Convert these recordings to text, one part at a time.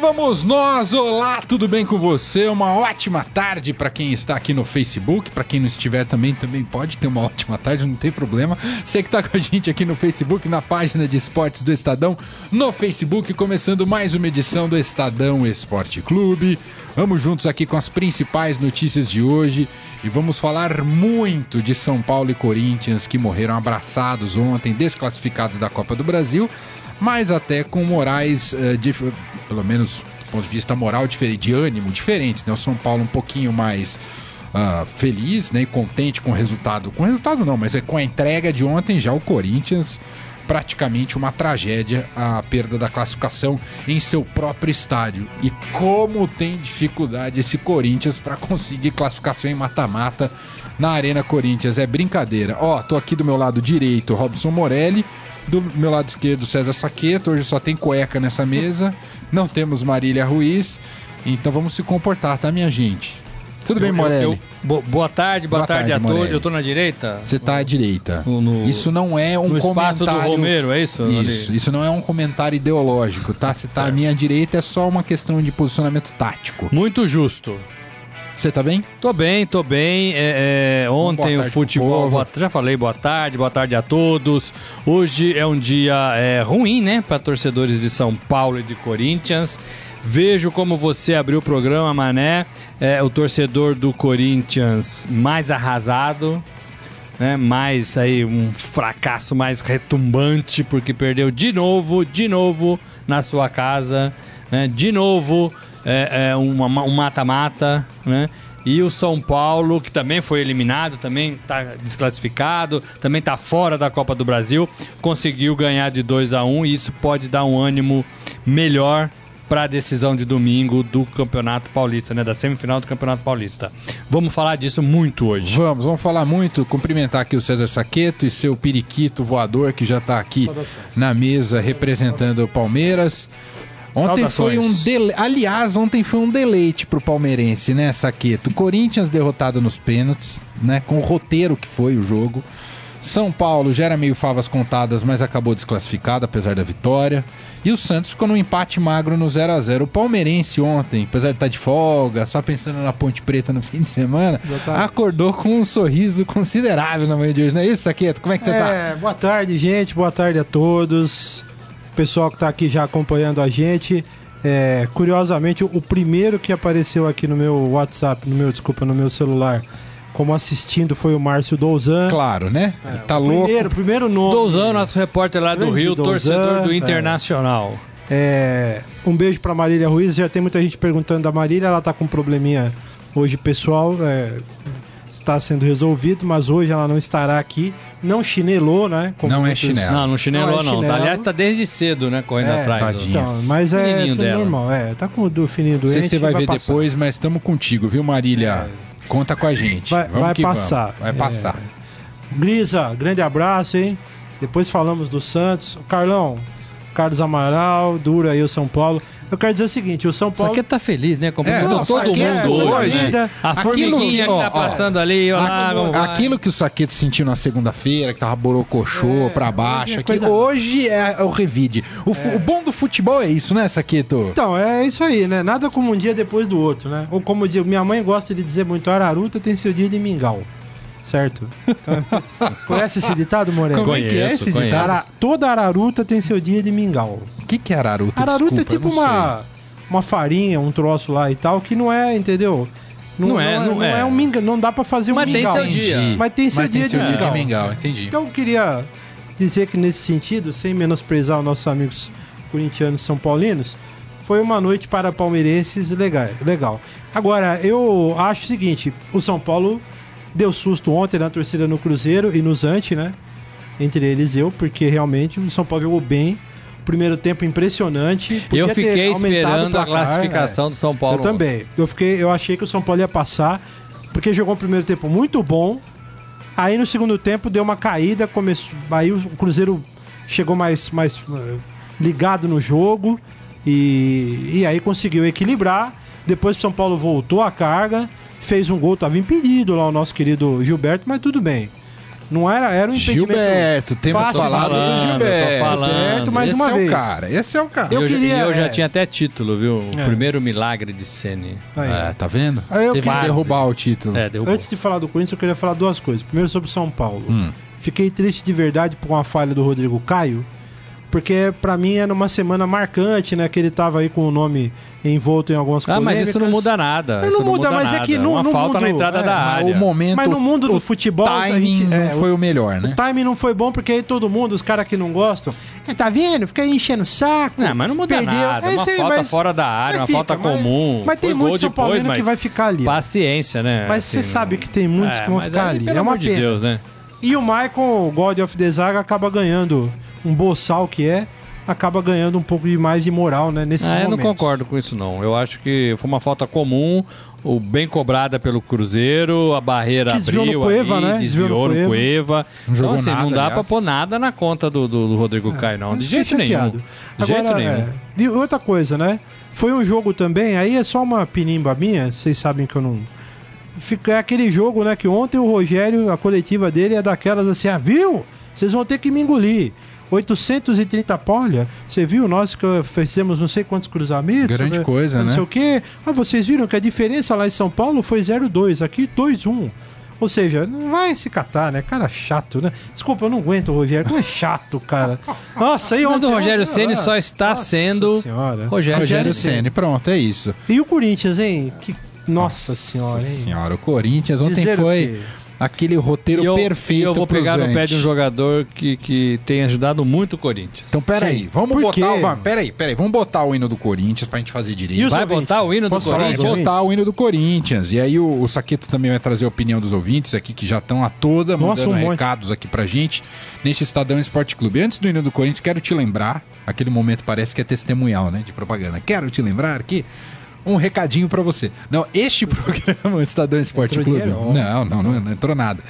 Vamos nós. Olá, tudo bem com você? Uma ótima tarde para quem está aqui no Facebook, para quem não estiver também também pode ter uma ótima tarde, não tem problema. Você que está com a gente aqui no Facebook, na página de esportes do Estadão, no Facebook, começando mais uma edição do Estadão Esporte Clube. Vamos juntos aqui com as principais notícias de hoje e vamos falar muito de São Paulo e Corinthians que morreram abraçados ontem, desclassificados da Copa do Brasil mas até com morais, uh, dif- pelo menos do ponto de vista moral, diferente, de ânimo diferentes. Né? O São Paulo um pouquinho mais ah, feliz né? e contente com o resultado. Com o resultado não, mas é com a entrega de ontem já o Corinthians. Praticamente uma tragédia a perda da classificação em seu próprio estádio. E como tem dificuldade esse Corinthians para conseguir classificação em mata-mata na Arena Corinthians. É brincadeira. Ó, tô aqui do meu lado direito, Robson Morelli. Do meu lado esquerdo, César Saqueto. Hoje só tem cueca nessa mesa. Não temos Marília Ruiz. Então vamos se comportar, tá, minha gente? Tudo bem, Eu- Morelli? eu- bo- boa tarde, boa, Boa tarde, tarde, a todos. Eu tô na direita? Você tá à direita. No- no- isso não é um no comentário. do Romero, é isso? Isso, Ali? isso não é um comentário ideológico, tá? Você tá à minha direita, é só uma questão de posicionamento tático. Muito justo. Você tá bem? Tô bem, tô bem. É, é, ontem o tarde pro futebol. boa- já falei boa tarde, boa tarde a todos. Hoje é um dia é, ruim, né? Para torcedores de São Paulo e de Corinthians. Vejo como você abriu o programa, Mané. É, o torcedor do Corinthians mais arrasado. Né, mais aí um fracasso mais retumbante porque perdeu de novo, de novo na sua casa, né, de novo é, é, uma- um mata-mata, né? E o São Paulo, que também foi eliminado, também está desclassificado, também está fora da Copa do Brasil, conseguiu ganhar de 2 a 1 e isso pode dar um ânimo melhor para a decisão de domingo do Campeonato Paulista, né, da semifinal do Campeonato Paulista. Vamos falar disso muito hoje. Vamos, vamos falar muito, cumprimentar aqui o César Saqueto e seu periquito voador que já tá aqui na mesa representando o Palmeiras. Ontem foi um dele... Aliás, ontem foi um deleite pro palmeirense, né, Saqueto? Corinthians derrotado nos pênaltis, né, com o roteiro que foi o jogo. São Paulo já era meio favas contadas, mas acabou desclassificado apesar da vitória. E o Santos ficou num empate magro no 0 a 0 O palmeirense ontem, apesar de estar de folga, só pensando na Ponte Preta no fim de semana, tá. acordou com um sorriso considerável na manhã de hoje. Não é isso, Saqueto? Como é que você tá? É, boa tarde, gente. Boa tarde a todos. Pessoal que tá aqui já acompanhando a gente. É, curiosamente, o primeiro que apareceu aqui no meu WhatsApp, no meu, desculpa, no meu celular, como assistindo foi o Márcio Douzan. Claro, né? Ele tá o louco. Primeiro, primeiro nome. Douzan, nosso repórter lá do Grande Rio, Douzan, torcedor do é. Internacional. É, um beijo pra Marília Ruiz. Já tem muita gente perguntando da Marília. Ela tá com um probleminha hoje pessoal. é, está sendo resolvido, mas hoje ela não estará aqui. Não chinelou, né? como Não é chinelo. Não, não chinelou Não é não. chinelo. Aliás, tá desde cedo, né, correndo É, atrás. do- tadinho. Então, mas é Menininho tudo dela. normal. É, tá com o do fininho Não sei doente. se você vai ver passar. depois, mas estamos contigo, viu, Marília? Conta com a gente. Vai- Vamos vai que passar. vamos. Vai É. passar. Grisa, grande abraço, hein? Depois falamos do Santos. Carlão, Carlos Amaral, Dura aí o São Paulo. Eu quero dizer o seguinte, o São Só Paulo... que tá feliz, né? Como É, todo, não, todo Saqueto mundo hoje. hoje, né? A aquilo formiguinha que- que ó, tá ó, passando ali, olha lá, como vai. Aquilo que o Saqueto sentiu na segunda-feira, que tava borocochô É, pra baixo, hoje é aqui, coisa- hoje é o revide. O, fu- o bom do futebol é isso, né, Saqueto? Então, é isso aí, né? Nada como um dia depois do outro, né? Ou como diz, minha mãe gosta de dizer muito, Araruta tem seu dia de mingau. Certo? Então, conhece esse ditado, Moreno? Como é que é esse conheço. ditado? Ara- Toda araruta tem seu dia de mingau. O que, que é araruta? Araruta Desculpa, é tipo não uma, uma farinha, um troço lá e tal, que não é, entendeu? Não é, não é. um mingau, não dá pra fazer Mas um tem mingau. seu dia. Mas tem seu dia de seu dia mingau. de mingau, entendi. Então eu queria dizer que nesse sentido, sem menosprezar os nossos amigos corintianos e são paulinos, foi uma noite para palmeirenses legal. legal. Agora, eu acho o seguinte, o São Paulo deu susto ontem na torcida no Cruzeiro e no Zante, né? Entre eles eu, porque realmente o São Paulo jogou bem. Primeiro tempo impressionante. podia Eu fiquei esperando a placar, classificação do São é. Paulo. Eu também. Eu, fiquei, eu achei que o São Paulo ia passar, porque jogou um primeiro tempo muito bom, Aí no segundo tempo deu uma caída, começou, aí o Cruzeiro chegou mais, mais eh, ligado no jogo e, e aí conseguiu equilibrar. Depois o São Paulo voltou à carga, fez um gol, estava impedido lá o nosso querido Gilberto, mas tudo bem. Não era, era um impedimento. Gilberto, temos fácil, falado falando, do Gilberto. falando. Gilberto, mais esse uma é vez. o cara, esse é o cara. Eu Eu, já- queria- e eu já é. tinha até título, viu? O É. primeiro milagre de Sene. Aí. É, tá vendo? Aí eu Teve que queria- derrubar o título. É. Antes de falar do Corinthians, eu queria falar duas coisas. Primeiro sobre São Paulo. Hum. Fiquei triste de verdade com a falha do Rodrigo Caio, porque pra mim era uma semana marcante, né? Que ele tava aí com o nome envolto em algumas Ah, polêmicas. mas isso não muda nada. Isso não muda, mas é nada. que no- Uma no falta mundo- na entrada é, da Mas área. o momento, Mas no mundo do futebol, a timing gente- é, não foi o melhor, né? O timing não foi bom porque aí todo mundo, os caras que não gostam, "É, tá vendo? Fica aí enchendo o saco. Não, mas não muda perdeu." nada. É uma isso aí, falta mas- fora da área, uma fica, falta mas- comum. Mas tem Foi muito São Paulino que vai ficar ali. Paciência, né? Mas você Assim, sabe que tem muitos é, que vão ficar aí, ali. Pelo É uma amor de pena. Deus, né? E o Michael, o God of the Zaga, acaba ganhando um boçal que é, acaba ganhando um pouco de mais de moral, né? Nesses Ah, eu não concordo com isso, não. Eu acho que foi uma falta comum, o bem cobrada pelo Cruzeiro, a barreira desviou abriu no Cueva, ali, né? desviou, Desviou no Cueva. Não Então, assim, nada, não dá aliás. pra pôr nada na conta do, do, do Rodrigo Caio, não. De jeito nenhum. De jeito Agora, nenhum. é, e outra coisa, né? Foi um jogo também, aí é só uma pinimba minha, vocês sabem que eu não. Fica é aquele jogo, né? Que ontem o Rogério, a coletiva dele é daquelas assim, ah, viu? Vocês vão ter que me engolir. 830 pau, olha, você viu nós que fizemos não sei quantos cruzamentos? Grande né? coisa, não né? sei o quê. Ah, vocês viram que a diferença lá em São Paulo foi 0,2, aqui 2,1. Ou seja, não vai se catar, né? Cara chato, né? Desculpa, eu não aguento o Rogério. Como é chato, cara. Nossa, aí Mas o Rogério ontem- Ceni só está Nossa sendo Senhora. Rogério, Rogério Ceni. Pronto, é isso. E o Corinthians, hein? Que... Nossa, senhora, hein? senhora, o Corinthians ontem Dizer o foi quê? Aquele roteiro E eu, perfeito e eu vou pegar no pé de um jogador que, que tem ajudado muito o Corinthians. Então, peraí, vamos Por botar quê? uma. Peraí, peraí, vamos botar o hino do Corinthians pra gente fazer direito. E Vai ouvintes? botar o hino do falar Corinthians? os Vamos botar o hino do Corinthians. E aí o, o Saqueto também vai trazer a opinião dos ouvintes aqui, que já estão a toda Nossa, mandando um monte. recados aqui pra gente neste Estadão Esporte Clube. Antes do hino do Corinthians, quero te lembrar, aquele momento parece que é testemunhal, né, de propaganda. Quero te lembrar que um recadinho pra você. Não, este programa, Estadão Esporte Entrou Clube. dinheiro. Não, não, não, não entrou nada.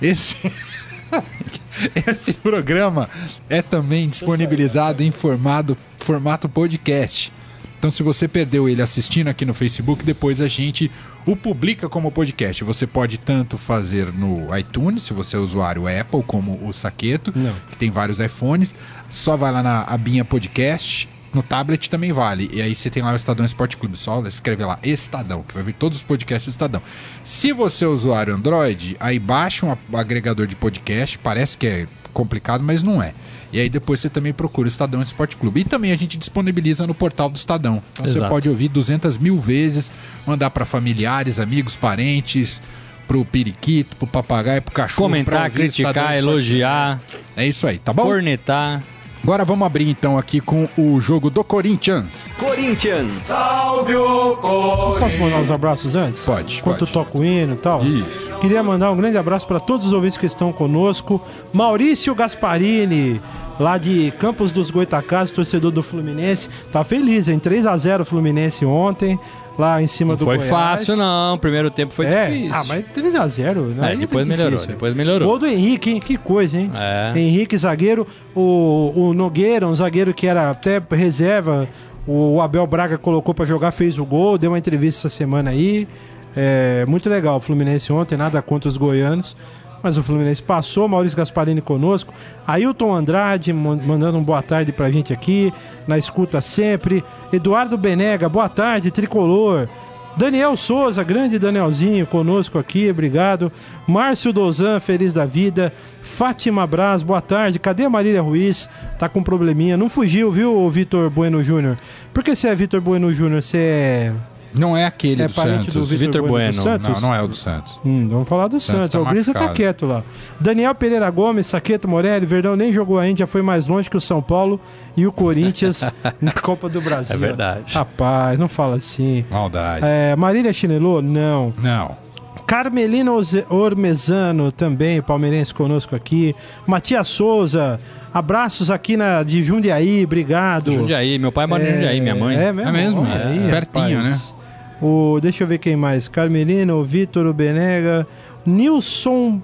Esse Esse programa é também disponibilizado em formado, formato podcast. Então, se você perdeu ele assistindo aqui no Facebook, depois a gente o publica como podcast. Você pode tanto fazer no iTunes, se você é usuário Apple, como o Saqueto, Não. que tem vários iPhones. Só vai lá na abinha podcast. No tablet também vale. E aí você tem lá o Estadão Esporte Clube. Só escreve lá Estadão, que vai vir todos os podcasts do Estadão. Se você é usuário Android, aí baixa um agregador de podcast. Parece que é complicado, mas não é. E aí depois você também procura o Estadão Esporte Clube. E também a gente disponibiliza no portal do Estadão. Então você pode ouvir 200 mil vezes, mandar para familiares, amigos, parentes, pro periquito, pro papagaio, pro cachorro. Comentar, criticar, elogiar. É isso aí, tá bom? cornetar. Agora vamos abrir então aqui com o jogo do Corinthians. Corinthians. Posso mandar uns abraços antes? Pode, Enquanto pode. toco o hino e tal? Isso. Queria mandar um grande abraço para todos os ouvintes que estão conosco. Maurício Gasparini, lá de Campos dos Goitacazes, torcedor do Fluminense. Tá feliz, hein? 3 a 0 Fluminense ontem, lá em cima Não do foi Goiás. fácil, não. Primeiro tempo foi é, difícil. ah, mas 3 a 0 né? É, depois difícil. melhorou, depois melhorou. Gol do Henrique, hein? Que coisa, hein? É. Henrique, zagueiro. O, o Nogueira, um zagueiro que era até reserva. O Abel Braga colocou pra jogar, fez o gol, deu uma entrevista essa semana aí. É, muito legal o Fluminense ontem, nada contra os goianos. Mas o Fluminense passou, Maurício Gasparini conosco. Ailton Andrade man- mandando um boa tarde pra gente aqui, na escuta sempre. Eduardo Benega, boa tarde, tricolor. Daniel Souza, grande Danielzinho, conosco aqui, obrigado. Márcio Dozan, feliz da vida. Fátima Braz, boa tarde. Cadê Marília Ruiz? Tá com probleminha. Não fugiu, viu, Vitor Bueno Júnior? Por que você é Vitor Bueno Júnior? Você é. Não é aquele É do parente Santos. do Vitor Bueno, do. Santos? Não, não é o do Santos. Hum, vamos falar do Santos Santos. tá o Brisa tá quieto lá. Daniel Pereira Gomes, Saqueto Morelli, Verdão nem jogou ainda, já foi mais longe que o São Paulo e o Corinthians na Copa do Brasil. É verdade. Rapaz, não fala assim. Maldade. É, Marília Chinelô? Não. Não. Carmelina Ormezano, também palmeirense conosco aqui. Matias Souza, abraços aqui na, de Jundiaí, obrigado. Jundiaí, meu pai mora em Jundiaí, minha mãe. É mesmo? É mesmo, é. aí, Pertinho, rapaz. O, deixa eu ver quem mais. Carmelina, o Vitor, o Benega, Nilson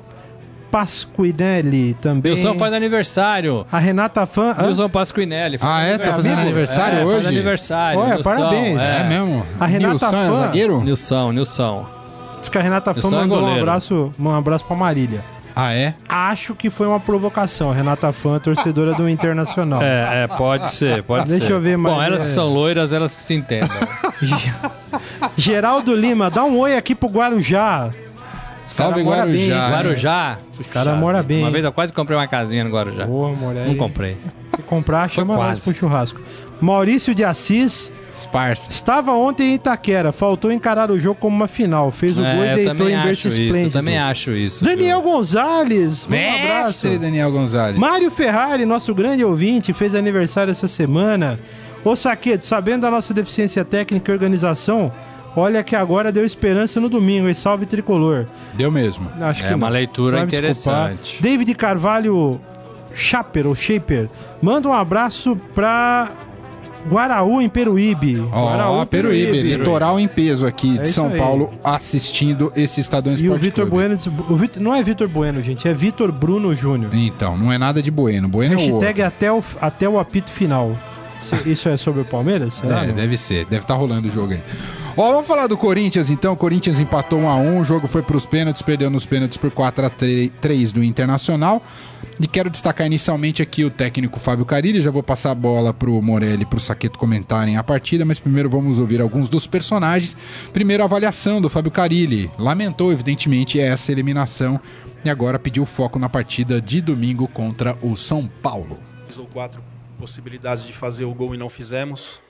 Pasquinelli também. Wilson faz aniversário. A Renata Fã. hã? Wilson Pasquinelli. faz Ah, é? Tá fazendo aniversário. aniversário É, hoje? Faz aniversário. Olha, Nilson, parabéns. É, É, mesmo? A Renata Nilson é Fã- zagueiro? Nilson, Nilson. Acho que a Renata Fã sou mandou um goleiro. abraço, um abraço pra Marília. Ah, é? Acho que foi uma provocação. Renata Fã, torcedora do Internacional. É, é, pode ser, pode Deixa ser. eu ver, Bom, Maria. elas que são loiras, elas que se entendam. Geraldo Lima, dá um oi aqui pro Guarujá. Os Salve, cara mora bem, Guarujá. Guarujá. Os cara mora bem, Uma vez eu quase comprei uma casinha no Guarujá. Porra, mulher. Não comprei. Se comprar, chama nós pro churrasco. Maurício de Assis Sparsa. estava ontem em Itaquera, faltou encarar o jogo como uma final. Fez o gol e É, deitou em acho berço isso, eu esplêndido. também acho isso. Daniel viu? Gonzalez, um abraço. Daniel Gonzalez. Mário Ferrari, nosso grande ouvinte, fez aniversário essa semana. Ô Saqueto, sabendo da nossa deficiência técnica e organização, olha que agora deu esperança no domingo, e salve tricolor. Deu mesmo. Acho É que uma não. leitura Vai interessante. desculpar. David Carvalho Shaper, ou Shaper, manda um abraço pra Guaraú, em Peruíbe. Ó, Guaraú, Peruíbe, litoral em peso aqui É de São aí. Paulo, assistindo esse Estadão E o Esporte Vitor. Bueno, o Vitor- não é Vitor Bueno, gente, é Vitor Bruno Júnior. Então, não é nada de Bueno. Bueno é o. Hashtag até o, até o apito final. Isso- é sobre o Palmeiras? Será? É, Não? deve ser. Deve estar rolando o jogo aí. Ó, vamos falar do Corinthians então. O Corinthians empatou 1 a 1 o jogo foi para os pênaltis, perdeu nos pênaltis por 4 a 3 do Internacional. E quero destacar inicialmente aqui o técnico Fábio Carilli. Já vou passar a bola pro Morelli e pro Saqueto comentarem a partida, mas primeiro vamos ouvir alguns dos personagens. Primeiro, a avaliação do Fábio Carilli. Lamentou, evidentemente, essa eliminação e agora pediu foco na partida de domingo contra o São Paulo. ou quatro possibilidades de fazer o gol e não fizemos.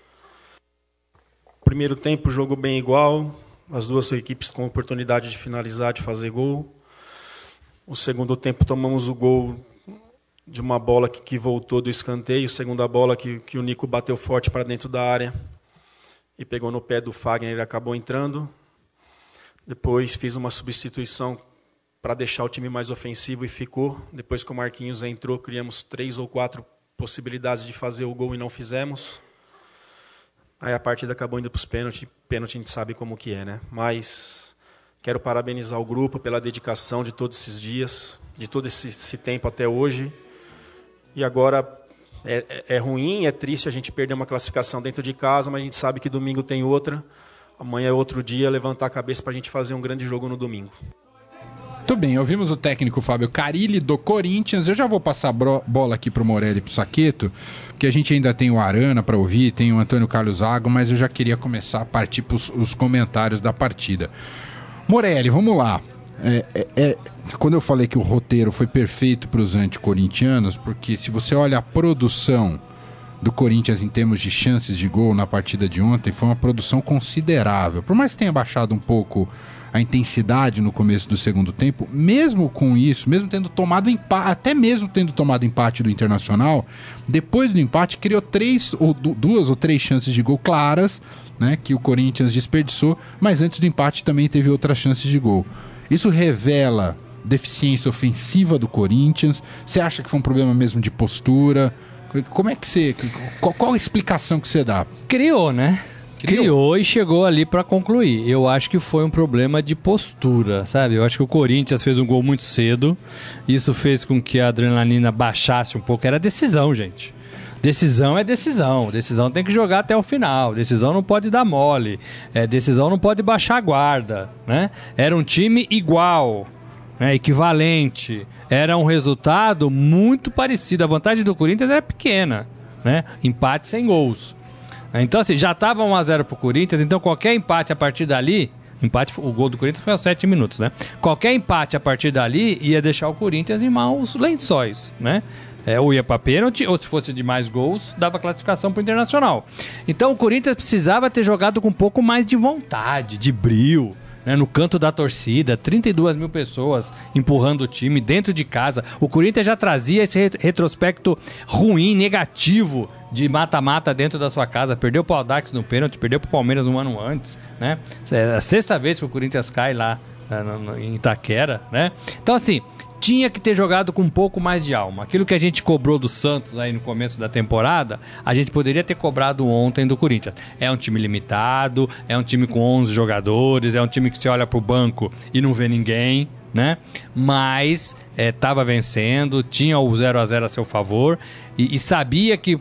Primeiro tempo, jogo bem igual, as duas equipes com oportunidade de finalizar, de fazer gol. O segundo tempo, tomamos o gol de uma bola que, que voltou do escanteio, segunda bola que, que o Nico bateu forte para dentro da área e pegou no pé do Fagner, ele acabou entrando. Depois fiz uma substituição para deixar o time mais ofensivo e ficou. Depois que o Marquinhos entrou, criamos três ou quatro possibilidades de fazer o gol e não fizemos. Aí a partida acabou indo para os pênaltis. Pênalti a gente sabe como que é, né? Mas quero parabenizar o grupo pela dedicação de todos esses dias, de todo esse, esse tempo até hoje. E agora é, é- é ruim, é triste a gente perder uma classificação dentro de casa, mas a gente sabe que domingo tem outra. Amanhã é outro dia, levantar a cabeça para a gente fazer um grande jogo no domingo. Muito bem, ouvimos o técnico Fábio Carilli do Corinthians. Eu já vou passar a bola aqui pro Morelli e pro Saqueto, porque a gente ainda tem o Arana para ouvir, tem o Antônio Carlos Zago, mas eu já queria começar a partir pros os comentários da partida. Morelli, vamos lá. É, é- é- quando eu falei que o roteiro foi perfeito para os anticorintianos, porque se você olha a produção do Corinthians em termos de chances de gol na partida de ontem, foi uma produção considerável. Por mais que tenha baixado um pouco a intensidade no começo do segundo tempo, mesmo com isso, mesmo tendo tomado empate, até mesmo tendo tomado empate do Internacional, depois do empate criou três ou du- duas ou três chances de gol claras, né, que o Corinthians desperdiçou, mas antes do empate também teve outras chances de gol. Isso revela deficiência ofensiva do Corinthians. Você acha que foi um problema mesmo de postura? Como é que você. Qual, qual a explicação que você dá? Criou, né? Criou. E chegou ali pra concluir. Eu acho que foi um problema de postura, sabe? Eu acho que o Corinthians fez um gol muito cedo. Isso fez com que a adrenalina baixasse um pouco. Era decisão, gente. Decisão é decisão. Decisão tem que jogar até o final. Decisão não pode dar mole. É, decisão não pode baixar a guarda, né? Era um time igual, né? equivalente. Era um resultado muito parecido. A vantagem do Corinthians era pequena, né? Empate sem gols. Então, assim, já estava 1x0 pro Corinthians, então qualquer empate a partir dali. Empate, o gol do Corinthians foi aos 7 minutos, né? Qualquer empate a partir dali ia deixar o Corinthians em maus lençóis, né? É, ou ia para pênalti, ou se fosse de mais gols, dava classificação pro Internacional. Então o Corinthians precisava ter jogado com um pouco mais de vontade, de brilho, né, no canto da torcida, 32 mil pessoas empurrando o time dentro de casa. O Corinthians já trazia esse ret- retrospecto ruim, negativo de mata-mata dentro da sua casa. Perdeu pro Audax no pênalti, perdeu pro Palmeiras um ano antes, né? É a sexta vez que o Corinthians cai lá né, em Itaquera, né? Então, assim, tinha que ter jogado com um pouco mais de alma. Aquilo que a gente cobrou do Santos aí no começo da temporada, a gente poderia ter cobrado ontem do Corinthians. É um time limitado, é um time com 11 jogadores, é um time que você olha pro banco e não vê ninguém, né? Mas estava vencendo, tinha o 0 a 0 a seu favor e, e sabia que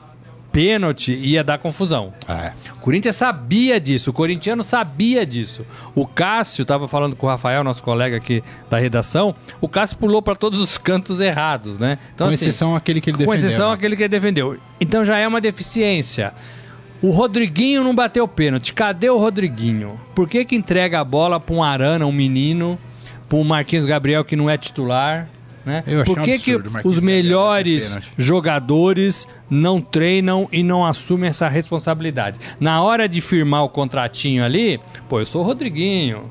pênalti ia dar confusão. É. O Corinthians sabia disso, o corintiano sabia disso. O Cássio estava falando com o Rafael, nosso colega aqui da redação. O Cássio pulou para todos os cantos errados, né? Então, com assim, exceção aquele que ele com defendeu. exceção né? aquele que ele defendeu. Então já é uma deficiência. O Rodriguinho não bateu pênalti. Cadê o Rodriguinho? Por que que entrega a bola para um Arana, um menino, para um Marquinhos Gabriel que não é titular? Né? Por que, absurdo que os melhores jogadores não treinam e não assumem essa responsabilidade? Na hora de firmar o contratinho ali, pô, eu sou o Rodriguinho,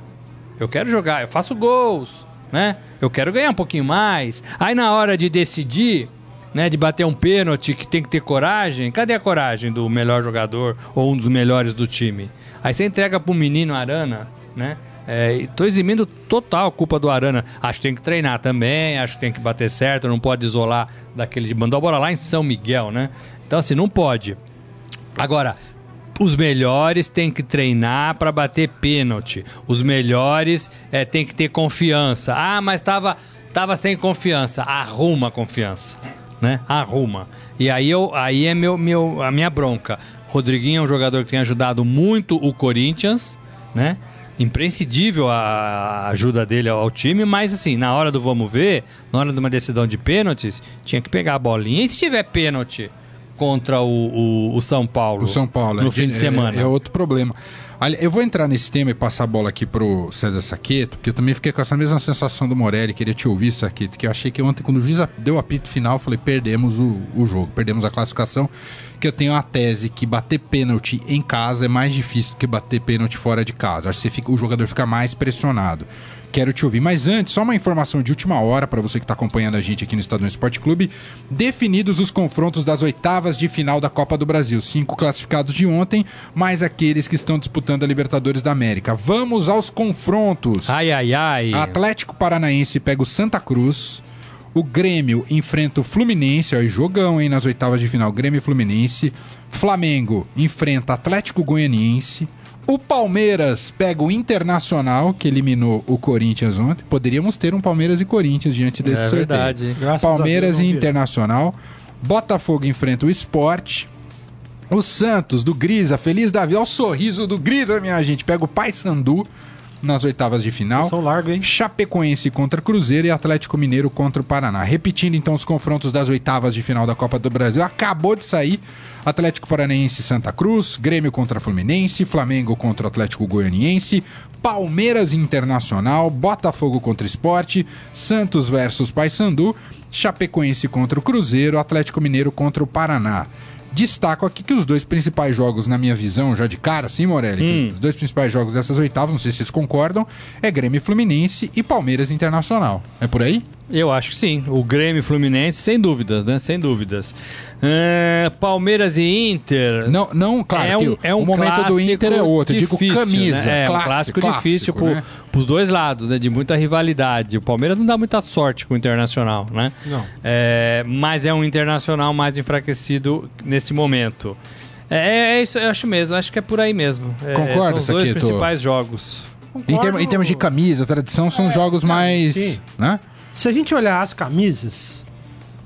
eu quero jogar, eu faço gols, né? Eu quero ganhar um pouquinho mais. Aí na hora de decidir, né, de bater um pênalti que tem que ter coragem, cadê a coragem do melhor jogador ou um dos melhores do time? Aí você entrega pro menino Arana, né? É, tô eximindo total a culpa do Arana. Acho que tem que treinar também, acho que tem que bater certo, não pode isolar daquele. Mandou a bola lá em São Miguel, né? Então, assim, não pode. Agora, os melhores têm que treinar para bater pênalti. Os melhores é, têm que ter confiança. Ah, mas tava, tava sem confiança. Arruma a confiança, né? Arruma. E aí, eu, aí é meu, meu, a minha bronca. Rodriguinho é um jogador que tem ajudado muito o Corinthians, né? Imprescindível a ajuda dele ao time, mas assim, na hora do vamos ver, na hora de uma decisão de pênaltis, tinha que pegar a bolinha. E se tiver pênalti contra o, o, o São Paulo? O São Paulo. No é, fim de é- semana. É, outro problema. Eu vou entrar nesse tema e passar a bola aqui pro César Saqueto, porque eu também fiquei com essa mesma sensação do Morelli, queria te ouvir, Saqueto, que eu achei que ontem, quando o juiz deu o apito final, eu falei, perdemos o, o jogo, perdemos a classificação, que eu tenho a tese que bater pênalti em casa é mais difícil do que bater pênalti fora de casa. Acho que fica- o jogador fica mais pressionado. Quero te ouvir. Mas antes, só uma informação de última hora para você que está acompanhando a gente aqui no Estadão Esporte Clube. Definidos os confrontos das oitavas de final da Copa do Brasil. Cinco classificados de ontem, mais aqueles que estão disputando a Libertadores da América. Vamos aos confrontos. Ai, ai, ai. Atlético Paranaense pega o Santa Cruz. O Grêmio enfrenta o Fluminense, ó, jogão, hein, nas oitavas de final. Grêmio e Fluminense. Flamengo enfrenta Atlético Goianiense. O Palmeiras pega o Internacional, que eliminou o Corinthians ontem. Poderíamos ter um Palmeiras e Corinthians diante desse É sorteio. verdade. Graças Palmeiras Deus, e. Internacional. Botafogo enfrenta o Esporte. O Santos, do Grisa, feliz da vida. Olha o sorriso do Grisa, minha gente. Pega o Paysandu nas oitavas de final. São largo, hein? Chapecoense contra Cruzeiro e Atlético Mineiro contra o Paraná. Repetindo então os confrontos das oitavas de final da Copa do Brasil. Acabou de sair Atlético Paranaense Santa Cruz, Grêmio contra Fluminense, Flamengo contra Atlético Goianiense, Palmeiras Internacional, Botafogo contra Esporte, Santos versus Paysandu, Chapecoense contra o Cruzeiro, Atlético Mineiro contra o Paraná. Destaco aqui que os dois principais jogos, na minha visão, já de cara, sim, Morelli, Hum. os dois principais jogos dessas oitavas, não sei se vocês concordam, é Grêmio Fluminense e Palmeiras Internacional. É por aí? Eu acho que sim. O Grêmio Fluminense, sem dúvidas, né? Sem dúvidas. É, Palmeiras e Inter. Não, não claro, é um, é um o momento do Inter é outro. Eu digo difícil, camisa, né? É um clássico, clássico, difícil clássico, né? pros dois lados, né? De muita rivalidade. O Palmeiras não dá muita sorte com o Internacional, né? Não. É, mas é um Internacional mais enfraquecido nesse momento. É, é isso, eu acho mesmo. Acho que é por aí mesmo. É, Concorda, São os dois principais jogos. Em, termo- em termos de camisa, tradição, são os jogos mais. sim. Né? Se a gente olhar as camisas,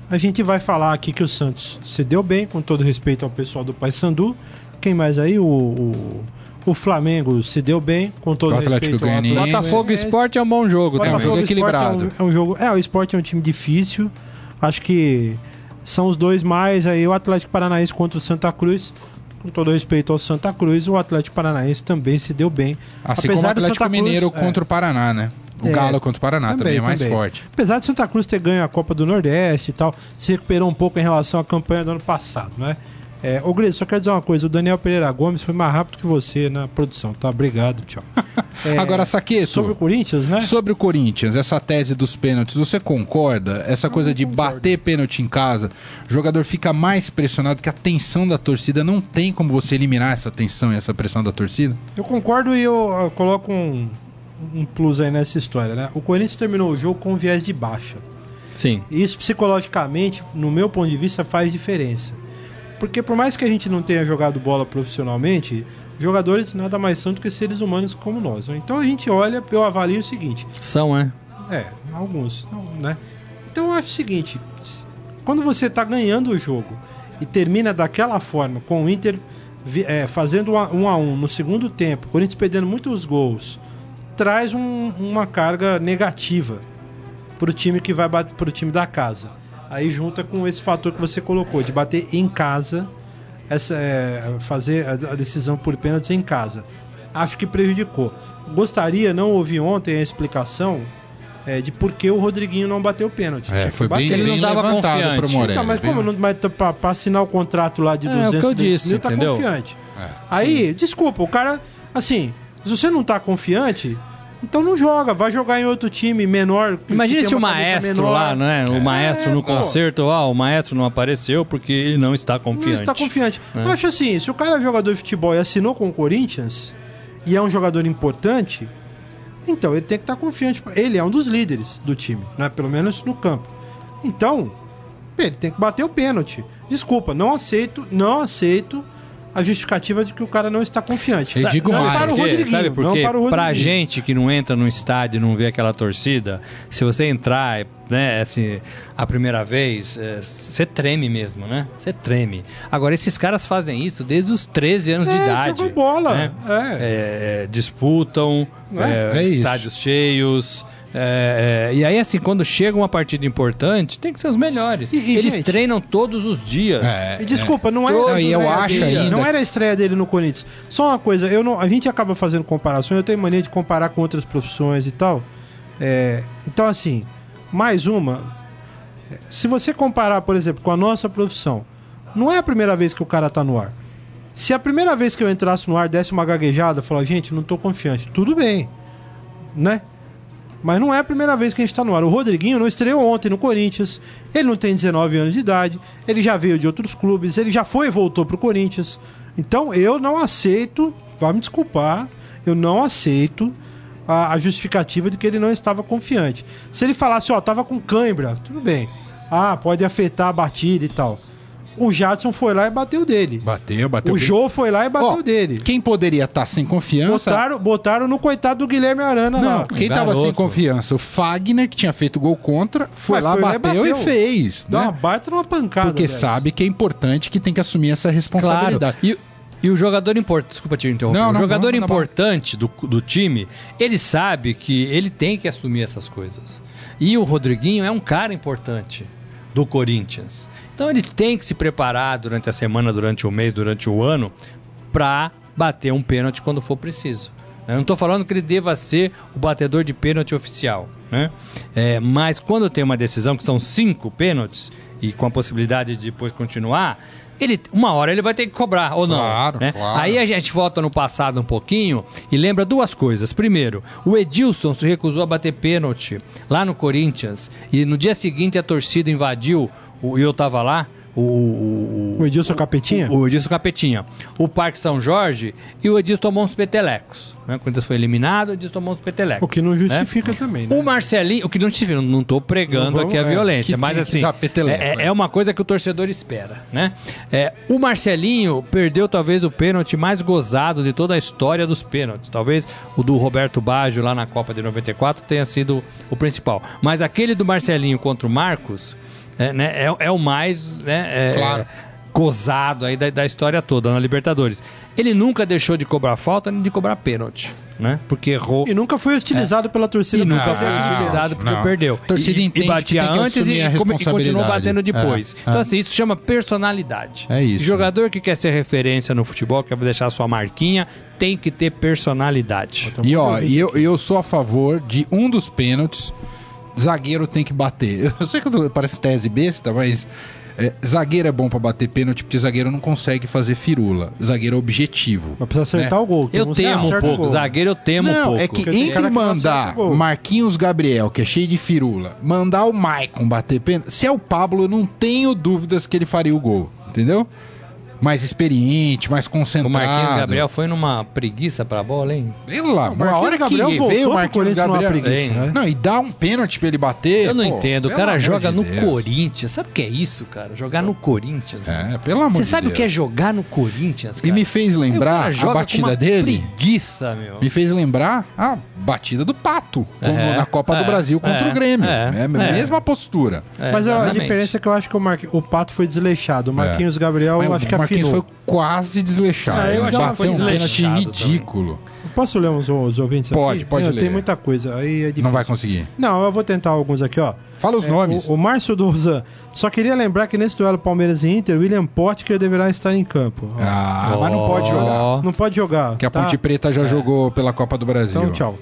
a gente vai falar aqui que o Santos se deu bem, com todo respeito ao pessoal do Paysandu. Quem mais aí? O, o, o Flamengo se deu bem, com todo O Atlético respeito ao. Atlético Botafogo Goianiense. Esporte é um bom jogo. É um também. jogo Botafogo equilibrado. É um, é um jogo, é, o Sport é um time difícil. Acho que são os dois mais aí o Atlético Paranaense contra o Santa Cruz. Com todo respeito ao Santa Cruz, o Atlético Paranaense também se deu bem. Assim como o do Atlético Cruz- Mineiro é. contra o Paraná, né? O É, Galo contra o Paraná também, é mais forte. Apesar de Santa Cruz ter ganho a Copa do Nordeste e tal, se recuperou um pouco em relação à campanha do ano passado, né? É, ô Gris, só quero dizer uma coisa: o Daniel Pereira Gomes foi mais rápido que você na produção, tá? Obrigado, tchau. É, Agora, Saqueto. sobre o Corinthians, né? Sobre o Corinthians, essa tese dos pênaltis, você concorda? Essa coisa de bater pênalti em casa, o jogador fica mais pressionado que a tensão da torcida. Não tem como você eliminar essa tensão e essa pressão da torcida? Eu concordo e eu, eu coloco um, um plus aí nessa história, né? O Corinthians terminou o jogo com um viés de baixa. Sim. Isso psicologicamente, no meu ponto de vista, faz diferença. Porque por mais que a gente não tenha jogado bola profissionalmente, jogadores nada mais são do que seres humanos como nós. né? Então a gente olha, eu avalio o seguinte: São, é? é, alguns, não, né? Então eu acho o seguinte: quando você tá ganhando o jogo e termina daquela forma, com o Inter é, fazendo um a, um a um no segundo tempo, o Corinthians perdendo muitos gols, traz um- uma carga negativa pro time que vai bat- pro time da casa. Aí junta com esse fator que você colocou, de bater em casa, essa, é, fazer a, decisão por pênaltis em casa. Acho que prejudicou. Gostaria, não ouvi ontem a explicação é, de por que o Rodriguinho não bateu o pênalti. É, foi bem, bater. Ele não levantado confiante. pro Morelli. Tá, mas bem- como não vai tá, pra, pra assinar o contrato lá de É, 200 o que eu 200 disse, mil, tá entendeu? confiante. É, Aí, desculpa, o cara, assim, se você não tá confiante, então não joga, vai jogar em outro time menor. Imagina se o maestro lá, né? O maestro no pô. concerto, ah, o maestro não apareceu porque ele não está Não confiante. está confiante. É. Eu acho assim, se o cara é jogador de futebol e assinou com o Corinthians e é um jogador importante, então ele tem que estar confiante. Ele é um dos líderes do time, né? Pelo menos no campo. Então, ele tem que bater o pênalti. Desculpa, não aceito, não aceito a justificativa de que o cara não está confiante. Eu digo não mais. para o Por quê? Rodriguinho, Sabe por não quê? para o Pra Rodriguinho. gente que não entra no estádio e não vê aquela torcida, se você entrar, né, assim, a primeira vez, é, você treme mesmo, né? Você treme. Agora, esses caras fazem isso desde os 13 anos de É, idade. jogou bola. né? É. É, é, disputam, É, é, é isso. estádios cheios. É, é, e aí, assim, quando chega uma partida importante, tem que ser os melhores. E- e, Eles gente- treinam todos os dias. É, E desculpa, não é e eu acho dele, ainda- Não era a estreia dele no Corinthians. Só uma coisa, eu não, a gente acaba fazendo comparações, eu tenho mania de comparar com outras profissões e tal. É, então, assim, mais uma. Se você comparar, por exemplo, com a nossa profissão, não é a primeira vez que o cara tá no ar. Se a primeira vez que eu entrasse no ar desse uma gaguejada, falar, gente, não tô confiante, tudo bem, né? Mas não é a primeira vez que a gente tá no ar. O Rodriguinho não estreou ontem no Corinthians. Ele não tem 19 anos de idade. Ele já veio de outros clubes. Ele já foi e voltou pro Corinthians. Então eu não aceito, vai me desculpar, eu não aceito a, a justificativa de que ele não estava confiante. Se ele falasse, ó, tava com cãibra, tudo bem. Ah, pode afetar a batida e tal. O Jadson foi lá e bateu dele. Bateu, bateu. O bem. Jô foi lá e bateu Ó, dele. Quem poderia estar sem confiança. Botaram, botaram no coitado do Guilherme Arana Não, lá. quem tava garoto. sem confiança? O Fagner, que tinha feito gol contra, foi Mas lá, foi lá e bateu, e bateu. fez. Dá né? uma baita numa pancada. Porque aliás. sabe que é importante que tem que assumir essa Claro. responsabilidade. E, e o jogador importante, desculpa te interromper. Não, o não, jogador vamos na bola. importante do, do time, ele sabe que ele tem que assumir essas coisas. E o Rodriguinho é um cara importante do Corinthians. Então ele tem que se preparar durante a semana, durante o mês, durante o ano, pra bater um pênalti quando for preciso. Eu não estou falando que ele deva ser o batedor de pênalti oficial, né? É, mas quando tem uma decisão que são cinco pênaltis e com a possibilidade de depois continuar, ele uma hora ele vai ter que cobrar ou não? Claro, né? claro. Aí a gente volta no passado um pouquinho e lembra duas coisas. Primeiro, o Edilson se recusou a bater pênalti lá no Corinthians e no dia seguinte a torcida invadiu o, e eu tava lá. O, o, O Edilson Capetinha? o Edilson Capetinha. O Parque São Jorge e o Edilson tomou uns petelecos. Né? O Corinthians foi eliminado, o Edilson tomou uns petelecos. O que não né? justifica também, né? O Marcelinho, o que não justifica, não tô pregando vamos- aqui a é, violência, mas assim, peteleco, é, é. é uma coisa que o torcedor espera, né? É, o Marcelinho perdeu talvez o pênalti mais gozado de toda a história dos pênaltis. Talvez o do Roberto Baggio lá na Copa de 94 tenha sido o principal. Mas aquele do Marcelinho contra o Marcos é, né, é, é o mais né, é, Claro. gozado aí da, da história toda na Libertadores. Ele nunca deixou de cobrar falta nem de cobrar pênalti, né? Porque errou E nunca foi utilizado pela torcida. e nunca foi utilizado porque não. perdeu. A torcida e, entende e batia que que antes e, e continuou batendo depois. É, Então, é. assim, isso chama personalidade. É isso. Jogador que quer ser referência no futebol, quer deixar sua marquinha, tem que ter personalidade. E ó, e eu, eu sou a favor de um dos pênaltis, zagueiro tem que bater. Eu sei que eu- parece tese besta, mas é, zagueiro é bom pra bater pênalti porque zagueiro não consegue fazer firula. Zagueiro é objetivo. Mas precisa acertar o gol. Tem Eu que temo um pouco. Zagueiro eu temo um não, pouco. é que Porque entre que não mandar o gol. Marquinhos Gabriel, que é cheio de firula, mandar o Maicon bater pênalti, se é o Pablo, eu não tenho dúvidas que ele faria o gol, entendeu? Mais experiente, mais O concentrado. Marquinhos Gabriel foi numa preguiça pra bola, hein? Pelo amor, a Marquinhos hora Gabriel que veio o Marquinhos Gabriel... preguiça, né? Não, e dá um pênalti pra ele bater. Eu não pô, entendo. O cara joga de no Deus. Corinthians. Sabe o que é isso, cara? Jogar no Corinthians. É, pelo amor Você de sabe o que é jogar no Corinthians, cara? E me fez o lembrar a com batida uma dele. Preguiça, meu. Me fez lembrar a batida do Pato É, na Copa é, do Brasil contra é, o Grêmio. é, É, a é. mesma postura. É, Mas a diferença é que eu acho que o, Marqui- o Pato foi desleixado. O Marquinhos Gabriel, eu acho o que Marquinhos foi quase desleixado. Ah, eu Ele acho que bateu foi um pênalti desleixado ridículo. Posso ler uns, os ouvintes Pode, aqui? pode É, ler. Tem muita coisa. Aí é difícil. Não vai conseguir. Não, eu vou tentar alguns aqui, ó. Fala os É, nomes. O, o Márcio Douzan. Só queria lembrar que nesse duelo Palmeiras e Inter, William Potker deverá estar em campo. Ó, Ah, mas não pode jogar. Não pode jogar. Porque a tá? Ponte Preta já jogou pela Copa do Brasil. Então, tchau.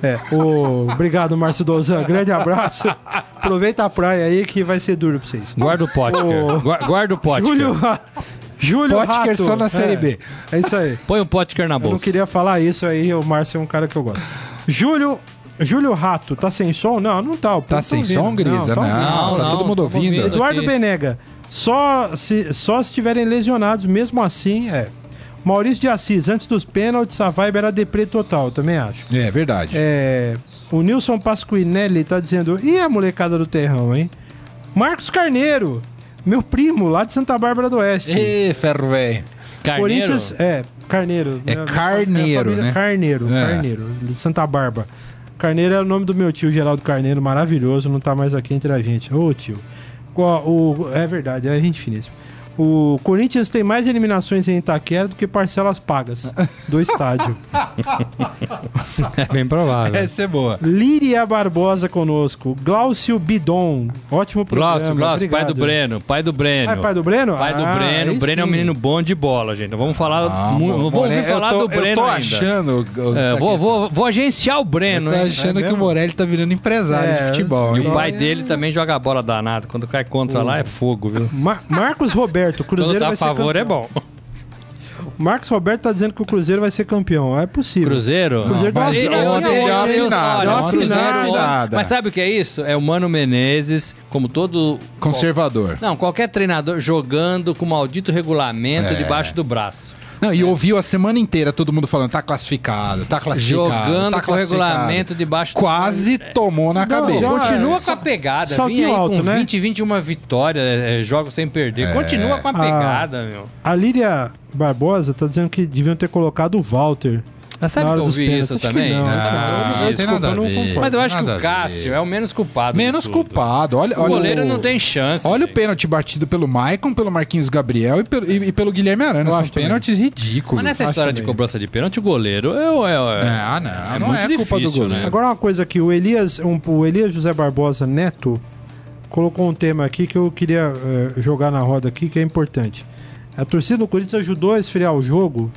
É, o... Obrigado, Márcio Douzan. Grande abraço. Aproveita a praia aí que vai ser duro pra vocês. Guarda o Potker. Gua- Guarda o Potker. Júlio, Júlio Potker Rato. só na Série É, B. É isso aí. Põe o Potker na Eu não bolsa. queria falar isso aí, o Márcio é um cara que eu gosto. Júlio, Júlio Rato, tá sem som? Não, não tá. o Tá povo sem ouvindo. som, Grisa? tá Não. Não, tá não, todo mundo ouvindo. ouvindo. Eduardo aqui. Benega, só se, só se estiverem lesionados, mesmo assim, é. Maurício de Assis, antes dos pênaltis, a vibe era deprê total, eu também acho. É verdade. É, o Nilson Pasquinelli tá dizendo, e a molecada do terrão, hein? Marcos Carneiro, meu primo, lá de Santa Bárbara do Oeste. Ê, ferro velho. Carneiro? Corinthians, é, Carneiro. É Minha- Carneiro, família- né? Carneiro, É. Carneiro, de Santa Bárbara. Carneiro é o nome do meu tio, Geraldo Carneiro, maravilhoso, não tá mais aqui entre a gente. Ô, tio. O, o- é verdade, é gente finíssima. O Corinthians tem mais eliminações em Itaquera do que parcelas pagas do estádio. É bem provável. Essa é boa. Líria Barbosa conosco. Glaucio Bidon. Ótimo programa. Glaucio, Glaucio, pai obrigado. do Breno, pai do Breno. Ah, é pai do Breno? Pai do Ah, Breno, o Breno é um sim. menino bom de bola, gente. Não vamos falar, Ah, não vamos Morelli- falar tô, do Breno Eu tô ainda. achando... É, vou, vou, vou agenciar o Breno, eu tô hein? achando É que o? Morelli tá virando empresário É, de futebol. E hein? o pai dele também joga bola danado. Quando cai contra lá é fogo, viu? Ma- Marcos Roberto, Quando Cruzeiro tá a ser favor é campeão. bom. Marcos Roberto tá dizendo que o Cruzeiro vai ser campeão. É possível. Cruzeiro? Cruzeiro Não, dá mas Ele- uma- eu- ontem eu- deu uma eu- eu- afinada, olha, deu uma o Cruzeiro- afinada. Mas sabe o que é isso? É o Mano Menezes, como todo. Conservador. Não, qualquer treinador jogando com maldito regulamento É. debaixo do braço. Não, e ouviu a semana inteira todo mundo falando, tá classificado, tá classificado, Jogando tá com o classificado. regulamento debaixo do Quase tomou na cabeça. deu uma- Continua É, com a pegada. saltinho Vinha aí alto, com né? 20, 21 vitórias, é, é, jogos sem perder. Continua com a pegada, meu. A Líria Barbosa tá dizendo que deviam ter colocado o Walter. Mas sabe que eu ouvi pênaltis, isso acho que também? não. né? Ah, Isso. não tem nada não ver. concordo. Mas eu acho que o Cássio é o menos culpado. Menos de culpado. Olha, O olha goleiro não tem chance. Olha o gente. pênalti batido pelo Maicon, pelo Marquinhos Gabriel e pelo, e- e pelo Guilherme Arana. Eu São acho também. pênaltis ridículos. Mas nessa história de também. cobrança de pênalti, o goleiro é, o- é, o- é, Ah, não. é não é culpa do difícil, goleiro. né? Agora uma coisa aqui, o Elias, um- o Elias José Barbosa Neto colocou um tema aqui que eu queria eh, jogar na roda aqui, que é importante. A torcida do Corinthians ajudou a esfriar o jogo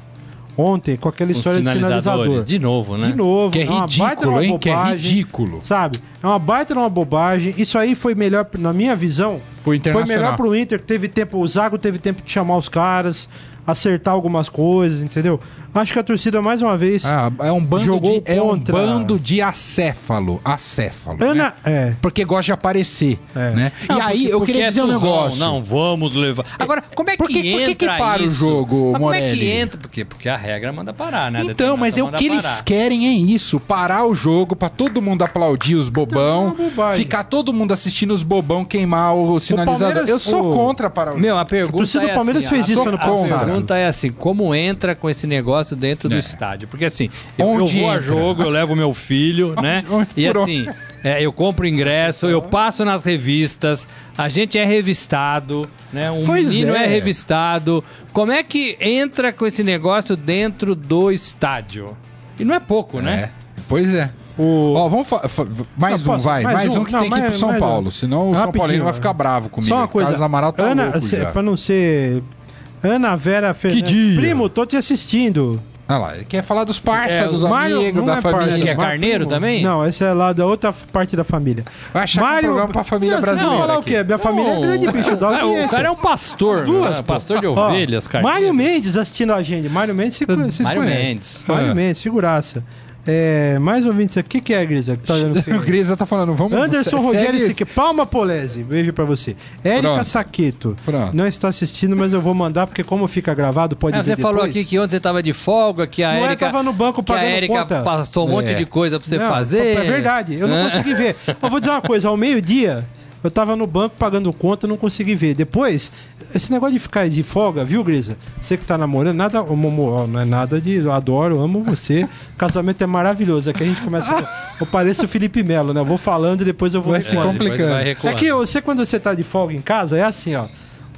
ontem com aquela história de sinalizador. De novo, né? De novo, Que é uma baita ridículo, hein? Que é bobagem, ridículo. Sabe? É uma baita numa bobagem. Isso aí foi melhor, na minha visão, foi melhor pro Inter, teve tempo, o Zago teve tempo de chamar os caras, acertar algumas coisas, entendeu? Acho que a torcida, mais uma vez, Ah, é um bando Jogou de é um bando de acéfalo, acéfalo. né? Ana, é, Porque gosta de aparecer, É. né? Não, e aí porque- eu porque queria é dizer um turrão, negócio. Não, vamos levar. Agora, como é que Por que- por que entra que para o isso? jogo, Mas como é que Morelli? entra? Porque, porque a regra manda parar, né? A Então, mas é o que manda eles parar. querem é isso, parar o jogo pra todo mundo aplaudir os bobão, Então, é ficar todo mundo assistindo os bobão queimar o sinalizador. Palmeiras- eu sou o- contra parar o Meu, a pergunta torcida do é Palmeiras assim, fez a- isso a- ano A pergunta é assim, como entra com esse negócio dentro do É. estádio? Porque assim, eu, eu vou a entra? jogo, eu levo meu filho, né? e assim, é, eu compro ingresso, eu passo nas revistas, a gente é revistado, né? Um Pois menino é. é. revistado. Como é que entra com esse negócio dentro do estádio? E não é pouco, né? É, Pois é. o... Ó, vamos mais Não, um, posso? vai. Mais Mais, um? um, que Não, tem que ir pro São mais um. Paulo. Senão o São Paulino vai ficar bravo comigo. Só uma coisa, Carlos Amaral tá Ana, louco cê- pra não ser... Ana Vera Fernandes. dia? Primo, tô te assistindo. Olha lá, ele quer falar dos parça, É, dos o Mário amigos, não da é família. parça, Que é carneiro Primo. também? Não, esse é lá da outra parte da família. Vai achar que é um programa pra família Não, vão brasileira falar o aqui. quê? Minha família é grande, bicho. Dá Ah, o audiência. cara é um pastor, duas, né? pô. pastor de ovelhas, cara. Mário Mendes assistindo a gente. Mário Mendes, se vocês Mário conhecem. Mendes. Mário É. Mendes, figuraça. É, mais ouvintes aqui, o que, que é, Grisa? Que tá olhando O? Grisa tá falando, vamos... Anderson Rogério segue- Palma Polese, beijo pra você. Érica Pronto. Saqueto, Pronto. não está assistindo, mas eu vou mandar, porque como fica gravado, pode É, ver você falou depois. aqui que ontem você tava de folga, que a Não é, Érica. tava no banco que a pagando Érica conta. passou um monte É. de coisa pra você Não, fazer. É verdade, eu não consegui ver. Eu vou dizer uma coisa, ao meio-dia, eu tava no banco pagando conta, não consegui ver. Depois, esse negócio de ficar de folga, viu, Grisa? Você que tá namorando, nada, não é nada de. Eu adoro, amo você. Casamento é maravilhoso. Aqui a gente começa. Eu pareço o Felipe Melo, né? Eu vou falando e depois eu vou Vai se complicando. vai É que você, quando você tá de folga em casa, é assim, ó.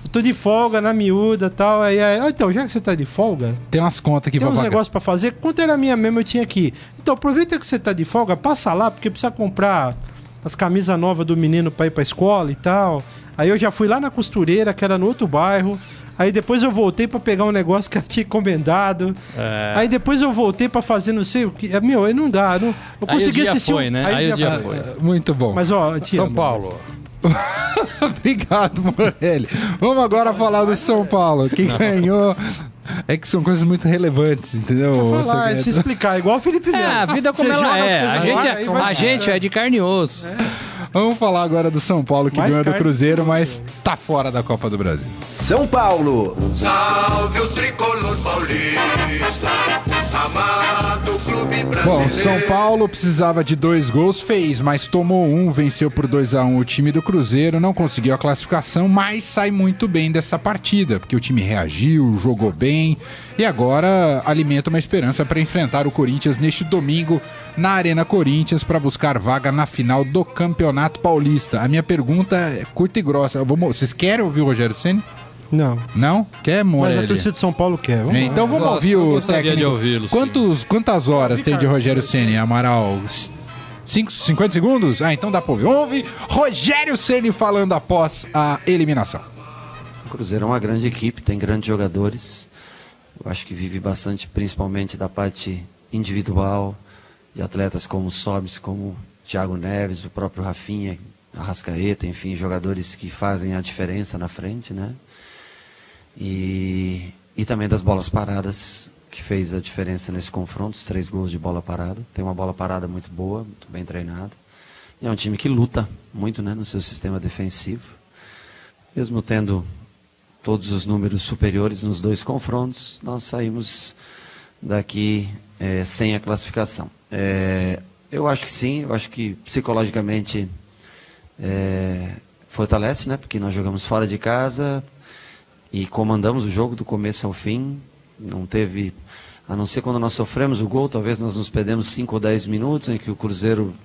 Eu tô de folga na miúda e tal. Aí, aí, ah, então, já que você tá de folga, Tem umas contas aqui tem pra uns pagar. negócios pra fazer. Quanto era minha mesmo, eu tinha aqui. Então, aproveita que você tá de folga, passa lá, porque precisa comprar as camisas novas do menino pra ir pra escola e tal. Aí eu já fui lá na costureira, que era no outro bairro. Aí depois eu voltei pra pegar um negócio que eu tinha encomendado. É. Aí depois eu voltei pra fazer não sei o que. É, Meu, aí não dá. Não, eu Aí o consegui dia assistir. foi, um- né? Aí o dia foi. Muito bom. Mas ó, te São. Paulo. Obrigado, Morelli. Vamos agora falar do São Paulo, que ganhou. É que são coisas muito relevantes, entendeu? Falar, Você- se explicar, igual o Felipe É, Melo. a vida como Você ela é. A gente, é, a gente é de carne e osso. Vamos falar agora do São Paulo, que Mais ganhou do Cruzeiro, mas tá fora da Copa do Brasil. São Paulo. Salve o tricolor paulista. Bom, São Paulo precisava de dois gols, fez, mas tomou um, venceu por 2 a 1 o time do Cruzeiro, não conseguiu a classificação, mas sai muito bem dessa partida, porque o time reagiu, jogou bem e agora alimenta uma esperança para enfrentar o Corinthians neste domingo na Arena Corinthians para buscar vaga na final do Campeonato Paulista. A minha pergunta é curta e grossa. Vamos, vocês querem ouvir o Rogério Ceni? Não. Não? Quer, Mas a Morelli? torcida de São Paulo quer. Vamos lá. Então vamos Gosto, ouvir o de técnico. sim. Quantos, quantas horas tem de Rogério Ceni, Amaral? Cinco, 50 segundos? Ah, então dá pra ouvir. Ouvir Rogério Ceni falando após a eliminação. O Cruzeiro é uma grande equipe, tem grandes jogadores. Eu acho que vive bastante, principalmente da parte individual, de atletas como o Sobis, como o Thiago Neves, o próprio Rafinha, Arrascaeta, enfim, jogadores que fazem a diferença na frente, né? E, e também das bolas paradas, que fez a diferença nesse confronto, os três gols de bola parada. Tem uma bola parada muito boa, muito bem treinada. E é um time que luta muito né, no seu sistema defensivo. Mesmo tendo todos os números superiores nos dois confrontos, nós saímos daqui eh, sem a classificação. Eh, eu acho que sim, eu acho que psicologicamente eh, fortalece, né? Porque nós jogamos fora de casa e comandamos o jogo do começo ao fim. Não teve, a não ser quando nós sofremos o gol, talvez nós nos perdemos 5 ou 10 minutos em que o Cruzeiro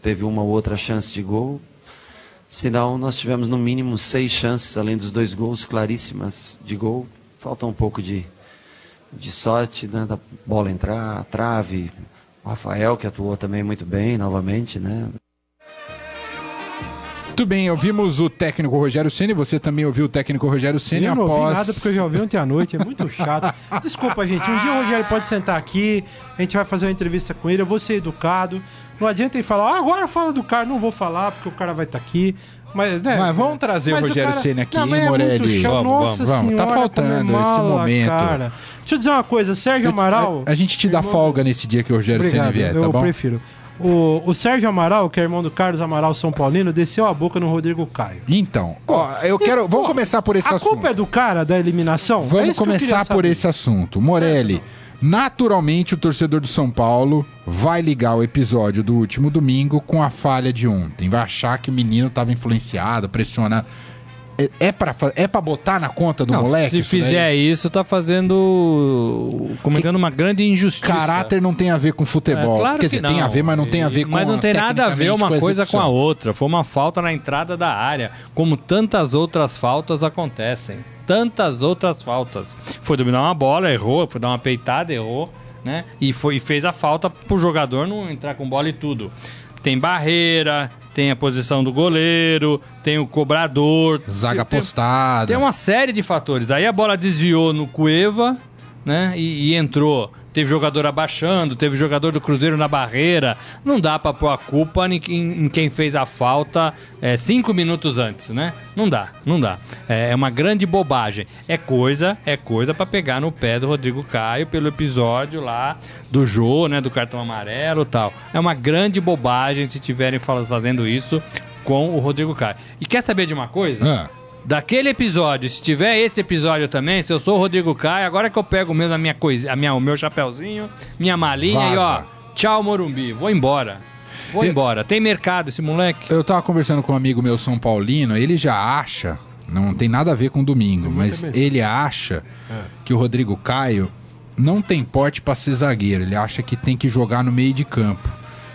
teve uma ou outra chance de gol. Senão, nós tivemos no mínimo seis chances, além dos dois gols claríssimas de gol. Falta um pouco de, de sorte, né, da bola entrar, a trave. O Rafael, que atuou também muito bem, novamente, né? Muito bem, ouvimos o técnico Rogério Ceni. Você também ouviu o técnico Rogério Ceni Eu não após. ouvi nada porque eu já ouvi ontem à noite, é muito chato. Desculpa, gente. Um dia o Rogério pode sentar aqui, a gente vai fazer uma entrevista com ele, eu vou ser educado. Não adianta ele falar, ah, agora fala do cara, não vou falar porque o cara vai estar aqui. Mas, né, Mas vamos trazer o mas Rogério cara- Ceni aqui, Não, hein, é Morelli? chato. Vamos, Nossa vamos, vamos. Tá senhora, faltando como é esse mala, momento. Cara. Deixa eu dizer uma coisa, Sérgio Amaral. A gente te dá irmão- folga nesse dia que o Rogério Ceni vier, tá eu bom? prefiro. O, o Sérgio Amaral, que é irmão do Carlos Amaral São Paulino, desceu a boca no Rodrigo Caio. Então, ó, eu quero. Vamos começar por esse a assunto. culpa é do cara da eliminação? É Vamos queria começar por esse assunto. Morelli, naturalmente o torcedor do São Paulo vai ligar o episódio do último domingo com a falha de ontem. Vai achar que o menino estava influenciado, pressiona. É, é pra, fa- é botar na conta do Não, moleque? se fizer isso, tá fazendo. cometendo uma grande injustiça. Caráter não tem a ver com futebol. É, claro Quer que dizer, tem não. a ver, mas não tem a ver com Mas não tem nada a ver uma coisa com a outra. Foi uma falta na entrada da área, como tantas outras faltas acontecem. Tantas outras faltas. Foi dominar uma bola, errou, foi dar uma peitada, errou, né? E, foi, e fez a falta pro jogador não entrar com bola e tudo. Tem barreira, tem a posição do goleiro, tem o cobrador. Zaga tem, postada. tem uma série de fatores. Aí a bola desviou no Cueva, né? E, e entrou teve jogador abaixando, teve jogador do Cruzeiro na barreira. Não dá pra pôr a culpa em, em- em quem fez a falta é, cinco minutos antes, né? Não dá, não dá. É, é uma grande bobagem. É coisa, é coisa pra pegar no pé do Rodrigo Caio pelo episódio lá do Jô, né? Do cartão amarelo tal. É uma grande bobagem se tiverem fazendo isso com o Rodrigo Caio. E quer saber de uma coisa? Ah, Daquele episódio, se tiver esse episódio também, se eu sou o Rodrigo Caio, agora que eu pego mesmo a minha coisa, a minha, o meu chapéuzinho, minha malinha e ó, Vaza. tchau Morumbi, vou embora. Vou Eu- embora. Tem mercado esse moleque? eu tava conversando com um amigo meu São Paulino, ele já acha, não tem nada a ver com domingo, mas mesmo. ele acha que o Rodrigo Caio não tem porte pra ser zagueiro. Ele acha que tem que jogar no meio de campo.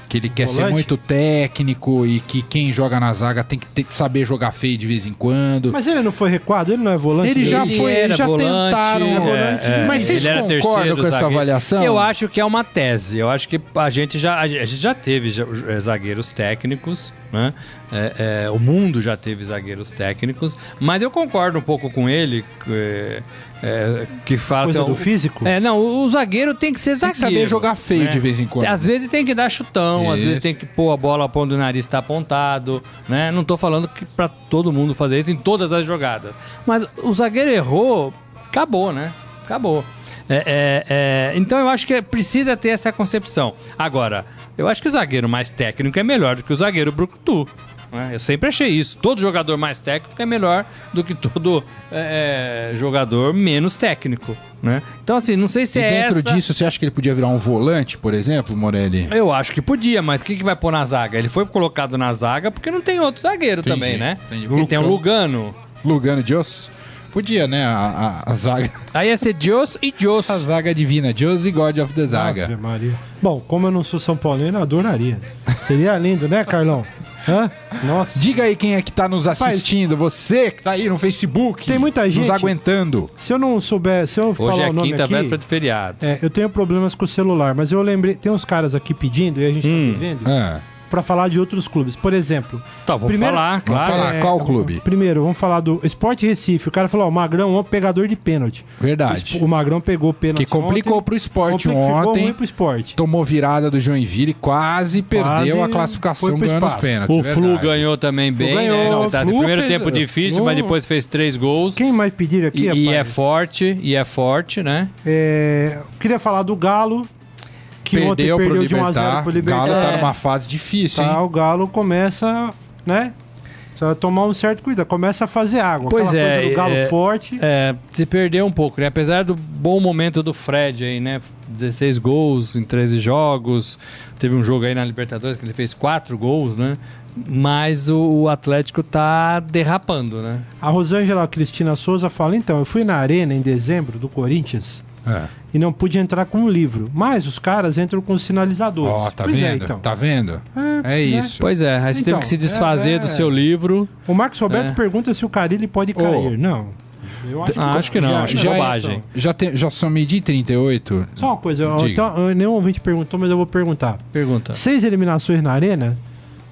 Que ele quer ser Volante? muito técnico e que quem joga na zaga tem que ter que saber jogar feio de vez em quando. Mas ele não foi recuado? Ele não é volante? Ele já Ele foi, era já volante, tentaram. é, volante. é, Mas vocês ele concordam terceiro com essa zagueiro. avaliação? Eu acho que é uma tese. Eu acho que a gente já, a gente já teve já- eh, zagueiros técnicos, né? É, é, o mundo já teve zagueiros técnicos, mas eu concordo um pouco com ele é, é, que fala Coisa é do o- físico? É, não, o, o zagueiro tem que ser Tem zagueiro. que saber jogar feio né? de vez em quando. Às vezes tem que dar chutão, às Isso. vezes tem que pôr a bola onde o nariz tá apontado, né? Não tô falando que pra todo mundo fazer isso em todas as jogadas. Mas o zagueiro errou, acabou, né? Acabou. É, é, é, então eu acho que precisa ter essa concepção. Agora, eu acho que o zagueiro mais técnico é melhor do que o zagueiro brucutu. Né? Eu sempre achei isso. Todo jogador mais técnico é melhor do que todo é, é, jogador menos técnico. Né? Então, assim, não sei se E é dentro essa... disso, você acha que ele podia virar um volante, por exemplo, Morelli? Eu acho que podia, mas o que, que vai pôr na zaga? Ele foi colocado na zaga porque não tem outro zagueiro Entendi, também, né? entendi. Porque tem o Lugano. Lugano Dios? Podia, né? A, a- a zaga. Aí ia ser Dios e Dios. A zaga divina, Dios e God of the Ave Zaga. Maria. Bom, como eu não sou São Paulino, eu adoraria. Seria lindo, né, Carlão? Hã? Nossa. Diga aí quem é que tá nos assistindo, você que tá aí no Facebook. Tem muita Nos gente. aguentando. Se eu não souber, se eu Hoje falar é o nome quinta aqui... véspera de feriado. É, eu tenho problemas com o celular, mas eu lembrei, tem uns caras aqui pedindo e a gente Hum. tá vendo Ah, pra falar de outros clubes. Por exemplo, Tá, vamos Primeiro- falar, vamos claro. falar. qual clube? Primeiro, vamos falar do Sport Recife. O cara falou, ó, o Magrão é um pegador de pênalti. verdade. O Magrão pegou pênalti Que complicou ontem, pro esporte complicou ontem. ruim pro esporte. Tomou virada do Joinville, quase perdeu a classificação ganhando os pênaltis. O Flu verdade. ganhou também bem, ganhou. né? Não, o Tá, Flu primeiro fez- tempo difícil, Flu- mas depois fez três gols. Quem mais pedir aqui, E, e é forte, e é forte, né? É, eu queria falar do Galo, que ontem Perdeu, pro perdeu de 1 a 0 Libertar. pro O Libertar. Galo tá É. numa fase difícil, Tá, hein? o Galo começa, né? Precisa tomar um certo cuidado. Começa a fazer água. Pois Aquela é, coisa do Galo é, forte. É, se perdeu um pouco, né? Apesar do bom momento do Fred aí, né? 16 gols em 13 jogos. Teve um jogo aí na Libertadores que ele fez 4 gols, né? Mas o, o Atlético tá derrapando, né? A Rosângela Cristina Souza fala: então, eu fui na Arena em dezembro do Corinthians É. e não pude entrar com um livro. Mas os caras entram com sinalizadores. Ó, tá Pois é, vendo? então. Tá vendo? É, É né? isso. Pois é, aí você Então, teve que se desfazer é, é. do seu livro. O Marcos Roberto É. pergunta se o Carilli pode Ô. cair. Não. Eu acho, Ah, acho que não, Já- acho já é- bobagem. Já, tem, já são meio-dia e 38. Só uma coisa, Diga. então, nenhum ouvinte perguntou, mas eu vou perguntar. Pergunta. Seis eliminações na Arena?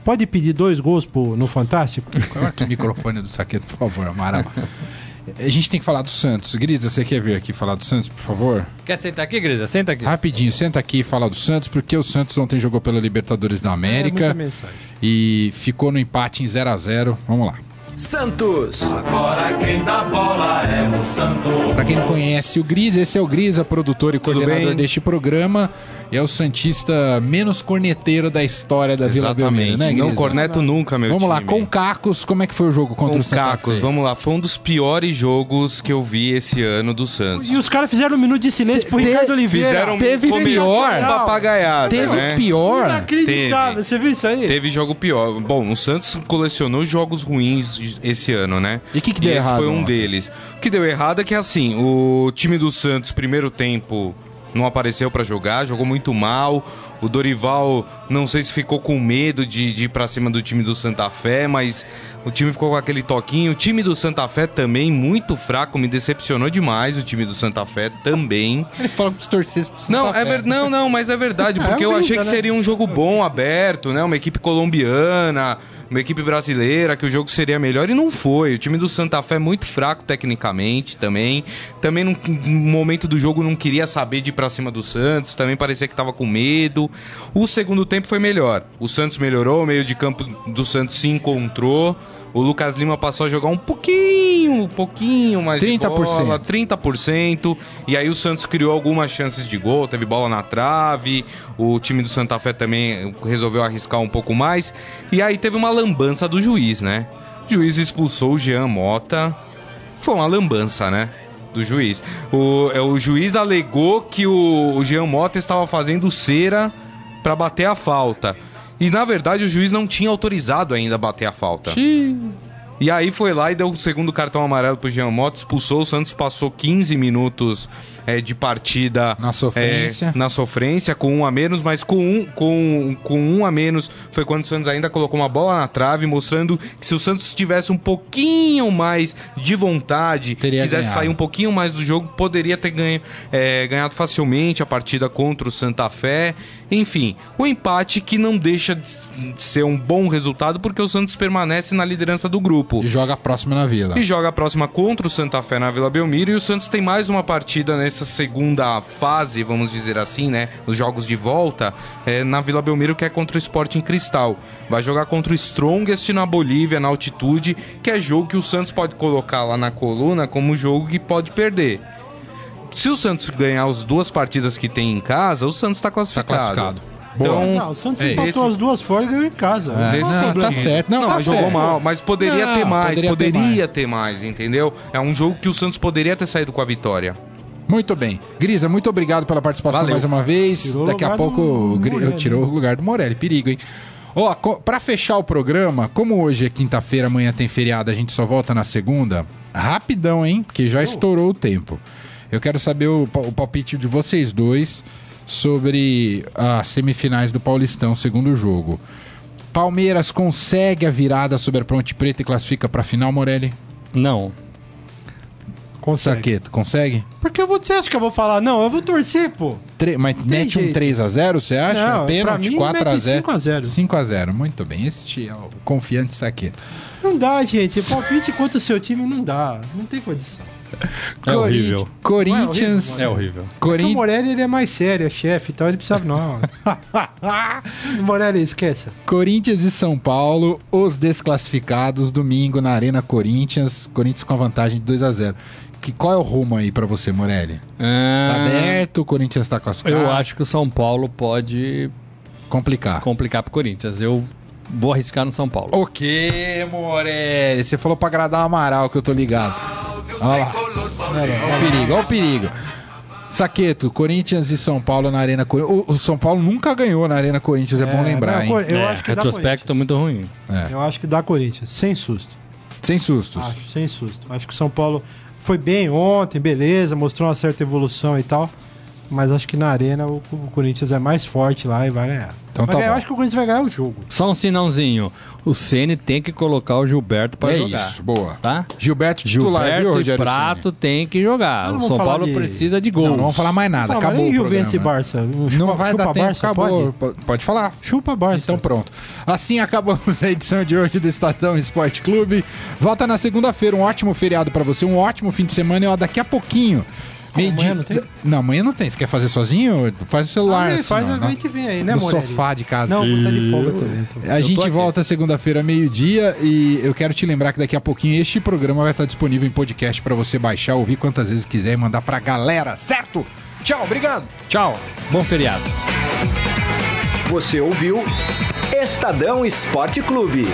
Pode pedir dois gols pro, no Fantástico? Corta o microfone do Saqueto, por favor, Amaral. A gente tem que falar do Santos. Grisa, você quer vir aqui falar do Santos, por favor? Quer sentar aqui, Grisa? Senta aqui. Rapidinho, senta aqui e fala do Santos, porque o Santos ontem jogou pela Libertadores da É América muita mensagem. e ficou no empate em 0 a 0 Vamos lá. Santos. Agora quem dá bola é o Santos. Pra quem não conhece o Grisa, esse é o Grisa, produtor e coordenador bem? deste programa. E é o Santista menos corneteiro da história da Vila Belmiro, né, Não corneto nunca, meu Vamos lá, time. com Cacos, como é que foi o jogo contra Com o Santa Cacos, Fé? vamos lá. Foi um dos piores jogos que eu vi esse ano do Santos. E os caras fizeram um minuto de silêncio pro Ricardo Oliveira. Fizeram teve começou pior. papagaiada, Teve né? pior. Inacreditável, você viu isso aí? Teve jogo pior. Bom, o Santos colecionou jogos ruins esse ano, né? E o que que deu esse errado foi um ontem? deles. O que deu errado é que, assim, o time do Santos, primeiro tempo, não apareceu pra jogar, jogou muito mal. O Dorival, não sei se ficou com medo de, de ir pra cima do time do Santa Fé, mas o time ficou com aquele toquinho. O time do Santa Fé também, muito fraco, me decepcionou demais o time do Santa Fé também. Ele fala pros torcedores pro Santa Não, Fé. é ver... não, não, mas é verdade, porque eu brinca, achei que né? seria um jogo bom, aberto, né? Uma equipe colombiana, uma equipe brasileira, que o jogo seria melhor e não foi. O time do Santa Fé é muito fraco tecnicamente também. Também no momento do jogo não queria saber de ir pra cima do Santos, também parecia que tava com medo. O segundo tempo foi melhor. O Santos melhorou, o meio de campo do Santos se encontrou. O Lucas Lima passou a jogar um pouquinho, um pouquinho mais 30%. de bola, 30%. E aí o Santos criou algumas chances de gol, teve bola na trave. O time do Santa Fé também resolveu arriscar um pouco mais. E aí teve uma lambança do juiz, né? O juiz expulsou o Jean Mota. Foi uma lambança, né? Do juiz. O, é, o juiz alegou que o, o Jean Mota estava fazendo cera para bater a falta. E na verdade o juiz não tinha autorizado ainda bater a falta. E aí foi lá e deu o segundo cartão amarelo pro Jean Mota, expulsou, o Santos passou 15 minutos é, de partida Na sofrência. é, na sofrência, com um a menos, mas com um, com, com um a menos foi quando o Santos ainda colocou uma bola na trave, mostrando que se o Santos tivesse um pouquinho mais de vontade, Teria quisesse ganhado. sair um pouquinho mais do jogo, poderia ter ganho, é, ganhado facilmente a partida contra o Santa Fé. Enfim, o empate que não deixa de ser um bom resultado, porque o Santos permanece na liderança do grupo. E joga a próxima na Vila. E joga a próxima contra o Santa Fé na Vila Belmiro. E o Santos tem mais uma partida nessa segunda fase, vamos dizer assim, né? Os jogos de volta é, na Vila Belmiro, que é contra o Sporting Cristal. Vai jogar contra o Strongest na Bolívia, na altitude, que é jogo que o Santos pode colocar lá na coluna como jogo que pode perder. Se o Santos ganhar as duas partidas que tem em casa, o Santos está Tá classificado. classificado. Boa. Então, Não, o Santos é empatou esse- as duas fora e ganhou em casa. É, não, problema? tá certo. Não, Não, tá mas jogou certo. mal. Mas poderia Não, ter mais, poderia poderia, ter ter, mais. entendeu? É um jogo que o Santos poderia ter saído com a vitória. Muito bem. Grisa, muito obrigado pela participação Valeu. mais uma vez. Tirou Daqui a pouco do Morelli. tirou o lugar do Morelli. Perigo, hein? Ó, co- pra fechar o programa, como hoje é quinta-feira, amanhã tem feriado, a gente só volta na segunda, rapidão, hein? Porque já estourou o tempo. Eu quero saber o, o palpite de vocês dois sobre as semifinais do Paulistão, segundo jogo. Palmeiras consegue a virada sobre a Ponte Preta e classifica pra final, Morelli? Não. Consegue. Saqueto, consegue? Porque você acha que eu vou falar? Não, eu vou torcer, pô. Tre- mas mete um jeito. 3x0, você acha? Não, pra Pênalti, mim, 4x0. mete 5x0. 5x0, muito bem. Este é o confiante saqueto. Não dá, gente. Palpite contra o seu time não dá. Não tem condição. É horrível. Corinthians. É horrível. Porque o Corinthians. Morelli ele é mais sério, é chefe e tal, ele precisava não. o Morelli, esqueça. Corinthians e São Paulo, os desclassificados, domingo na Arena Corinthians. Corinthians com a vantagem de 2x0. Que, qual é o rumo aí pra você, Morelli? Tá Ah, aberto, o Corinthians tá classificado. Eu acho que o São Paulo pode Complicar. complicar pro Corinthians. Eu vou arriscar no São Paulo. O que, Morelli? Você falou pra agradar o Amaral que eu tô ligado. Olha lá. Olha o perigo, olha o perigo. Saqueto, Corinthians e São Paulo na Arena Corinthians. O, São Paulo nunca ganhou na Arena Corinthians, é, bom lembrar, não, hein? Eu É, acho que retrospecto muito ruim. É. Eu acho que dá Corinthians, sem susto. Sem sustos. Acho, sem susto. Acho que o São Paulo foi bem ontem, beleza, mostrou uma certa evolução e tal. Mas acho que na arena o, o Corinthians é mais forte lá e vai ganhar. Então Vai tá ganhar, bom. Eu acho que o Corinthians vai ganhar o jogo. Só um sinãozinho. O Ceni tem que colocar o Gilberto pra é jogar. isso, boa. Tá? Gilberto titular, Gilberto viu, e Rogério Prato tem que jogar. Não O São Paulo de- precisa de Ceni? gols. Não, não vamos falar mais nada. Fala, acabou mas o Juventus e. Barça? Não Chupa- vai chupa dar tempo, Barça, acabou. Pode? Pode falar. Chupa Barça. Então pronto. Assim acabamos a edição de hoje do Estadão Esporte Clube. Volta na segunda-feira, um ótimo feriado pra você, um ótimo fim de semana e ó, daqui a pouquinho. Meio-dia- amanhã não tem? Não, amanhã não tem. Você quer fazer sozinho? Faz o celular. Ah, assim, faz, ó, a gente vem aí, né, no Morelli? sofá de casa. Não, vou estar de folga também. então. A gente volta segunda-feira, meio-dia, e eu quero te lembrar que daqui a pouquinho este programa vai estar disponível em podcast pra você baixar, ouvir quantas vezes quiser e mandar pra galera, certo? Tchau, obrigado! Tchau. Bom feriado. Você ouviu Estadão Esporte Clube.